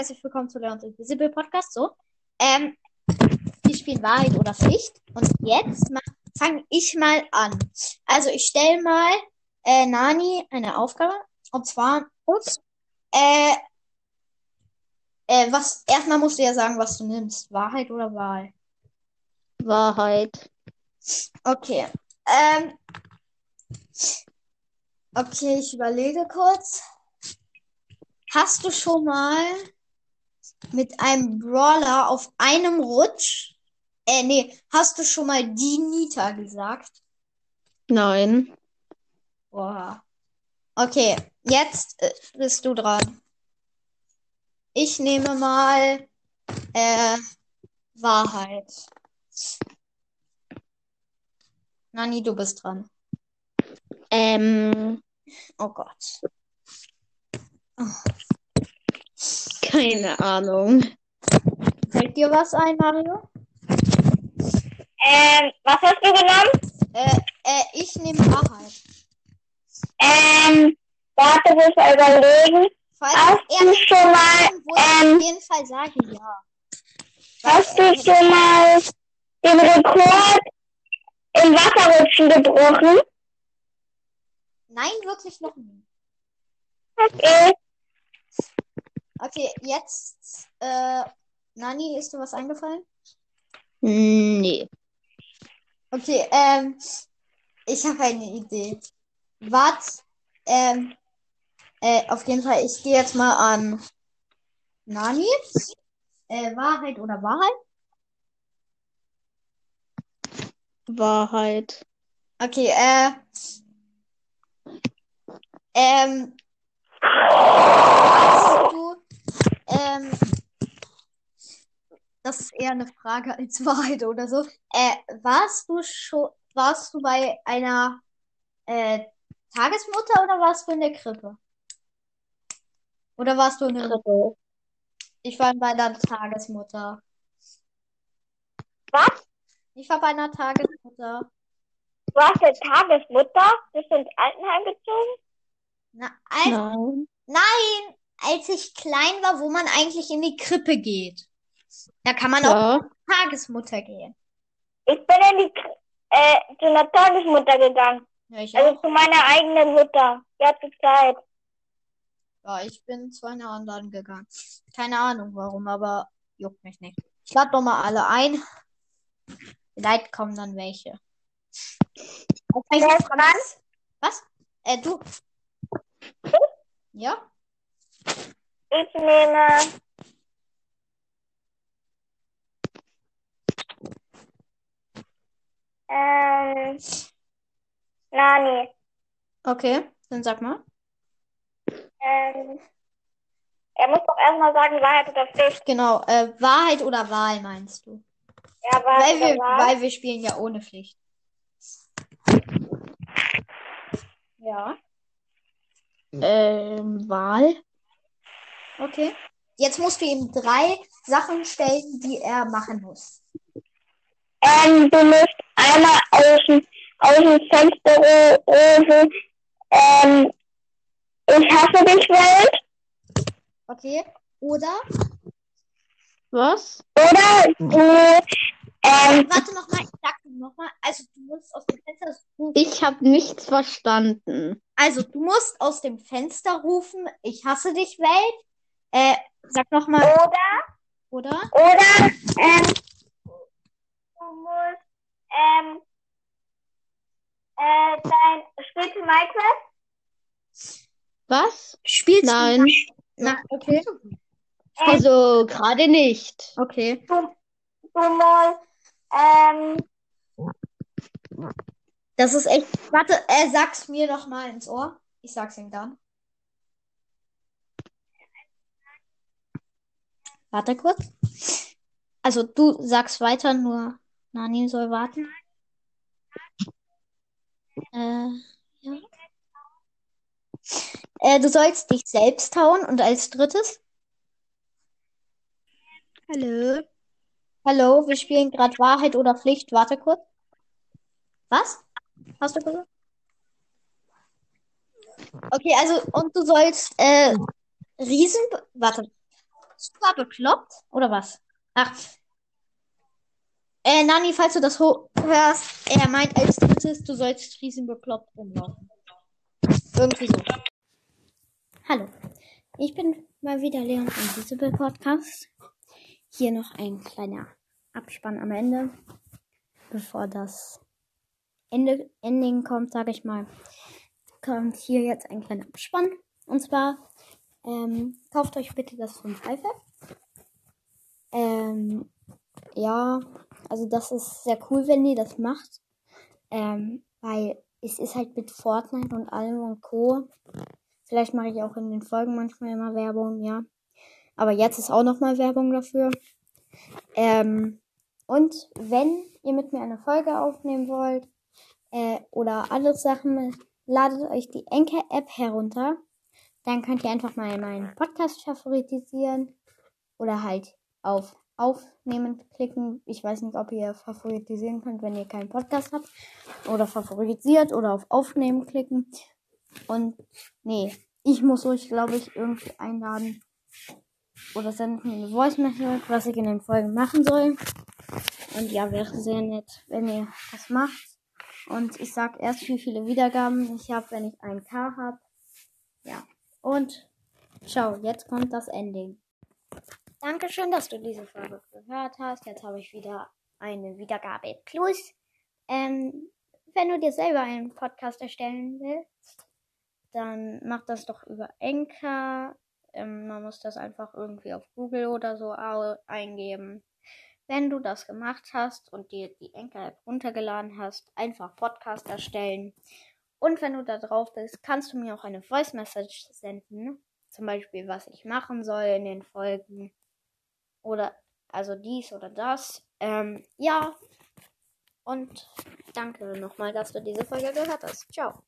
herzlich willkommen zu Leons Invisible Podcast. So, ähm, wir spielen Wahrheit oder Pflicht. Und jetzt fange ich mal an. Also, ich stelle mal äh, Nani eine Aufgabe. Und zwar, äh, äh, was, erstmal musst du ja sagen, was du nimmst. Wahrheit oder Wahl? Wahrheit. Okay. Ähm, okay, ich überlege kurz. Hast du schon mal mit einem Brawler auf einem Rutsch, äh, nee, hast du schon mal die Nita gesagt? Nein. Boah. Okay, jetzt äh, bist du dran. Ich nehme mal äh, Wahrheit. Nani, du bist dran. Ähm, Oh Gott. Keine Ahnung. Fällt dir was ein, Mario? Ähm, was hast du genommen? Äh, äh, ich nehme Wahrheit. Ähm, warte, muss ich überlegen. Falls Hast du schon mal, würde, auf ähm, jeden Fall sagen ja. hast du schon mal den Rekord im Wasserrutschen gebrochen? Nein, wirklich noch nie. Okay. Okay, jetzt, äh, Nani, ist dir was eingefallen? Nee. Okay, ähm, ich habe eine Idee. Was, ähm, äh, auf jeden Fall, ich gehe jetzt mal an Nani. Äh, Wahrheit oder Wahrheit? Wahrheit. Okay, äh, ähm, hast du, ähm, das ist eher eine Frage als Wahrheit oder so. Äh, warst du schon, warst du bei einer, äh, Tagesmutter oder warst du in der Krippe? Oder warst du in der, Krippe. ich war bei einer Tagesmutter. Was? Ich war bei einer Tagesmutter. Du warst eine Tagesmutter? Bist du ins Altenheim gezogen? Na, als, Nein. nein, als ich klein war, wo man eigentlich in die Krippe geht. Da kann man auch Ja. zur Tagesmutter gehen. Ich bin in die, K- äh, zu einer Tagesmutter gegangen. Ja, ich Also auch. zu meiner eigenen Mutter. Die hatte Zeit. Ja, ich bin zu einer anderen gegangen. Keine Ahnung warum, aber juckt mich nicht. Ich lade doch mal alle ein. Vielleicht kommen dann welche. Dran? Was? Äh, du. Ja? Ich nehme, ähm, Nani. Okay, dann sag mal. Ähm, er muss doch erstmal sagen, Wahrheit oder Pflicht. Genau, äh, Wahrheit oder Wahl meinst du? Ja, Wahrheit Weil wir, Wahrheit. weil wir spielen ja ohne Pflicht. Ja. Ähm, Wahl. Okay. Jetzt musst du ihm drei Sachen stellen, die er machen muss. Ähm, du musst einmal aus dem, aus dem Fenster ru- rufen, ähm, ich hasse dich, Welt. Okay? Oder? Was? Oder du, ähm, Warte nochmal, ich sag nochmal. Also du musst aus dem Fenster rufen. Ich habe nichts verstanden. Also du musst aus dem Fenster rufen, ich hasse dich, Welt. Äh, sag nochmal, oder, oder? oder, ähm, du musst, ähm, äh, dein, spielst du Minecraft? Was? Spielst Nein. du? Na, okay. Also gerade nicht. Okay. Du, du musst, ähm, Das ist echt. Warte, äh, sag's mir noch mal ins Ohr. Ich sag's ihm dann. Warte kurz. Also du sagst weiter, nur Nani soll warten. Äh, ja. Äh, du sollst dich selbst hauen und als drittes. Hallo. Hallo, wir spielen gerade Wahrheit oder Pflicht. Warte kurz. Was? Hast du gesagt? Okay, also, und du sollst äh, Riesen. Warte. Super bekloppt? Oder was? Ach. Äh, Nani, falls du das hörst, er meint als drittes, du sollst riesen bekloppt rumlaufen. Irgendwie so. Hallo. Ich bin mal wieder Leon von Visible Podcast. Hier noch ein kleiner Abspann am Ende. Bevor das Ende, Ending kommt, sage ich mal, kommt hier jetzt ein kleiner Abspann. Und zwar, ähm, kauft euch bitte das 5 iPad. Ähm, ja, also das ist sehr cool, wenn ihr das macht. Ähm, weil es ist halt mit Fortnite und allem und Co. Vielleicht mache ich auch in den Folgen manchmal immer Werbung, ja. Aber jetzt ist auch nochmal Werbung dafür. Ähm, und wenn ihr mit mir eine Folge aufnehmen wollt äh, oder andere Sachen, ladet euch die Enker-App herunter. Dann könnt ihr einfach mal meinen Podcast favoritisieren oder halt auf Aufnehmen klicken. Ich weiß nicht, ob ihr favoritisieren könnt, wenn ihr keinen Podcast habt. Oder favorisiert oder auf Aufnehmen klicken. Und nee, ich muss euch, glaube ich, irgendwie einladen oder senden eine Voice Message, was ich in den Folgen machen soll. Und ja, wäre sehr nett, wenn ihr das macht. Und ich sag erst, wie viele Wiedergaben ich habe, wenn ich ein K habe. Ja. Und ciao, jetzt kommt das Ending. Dankeschön, dass du diese Folge gehört hast. Jetzt habe ich wieder eine Wiedergabe plus. Ähm, wenn du dir selber einen Podcast erstellen willst, dann mach das doch über Enka. Ähm, man muss das einfach irgendwie auf Google oder so eingeben. Wenn du das gemacht hast und dir die Enka-App runtergeladen hast, einfach Podcast erstellen. Und wenn du da drauf bist, kannst du mir auch eine Voice Message senden. Zum Beispiel, was ich machen soll in den Folgen. Oder also dies oder das. Ähm, ja. Und danke nochmal, dass du diese Folge gehört hast. Ciao.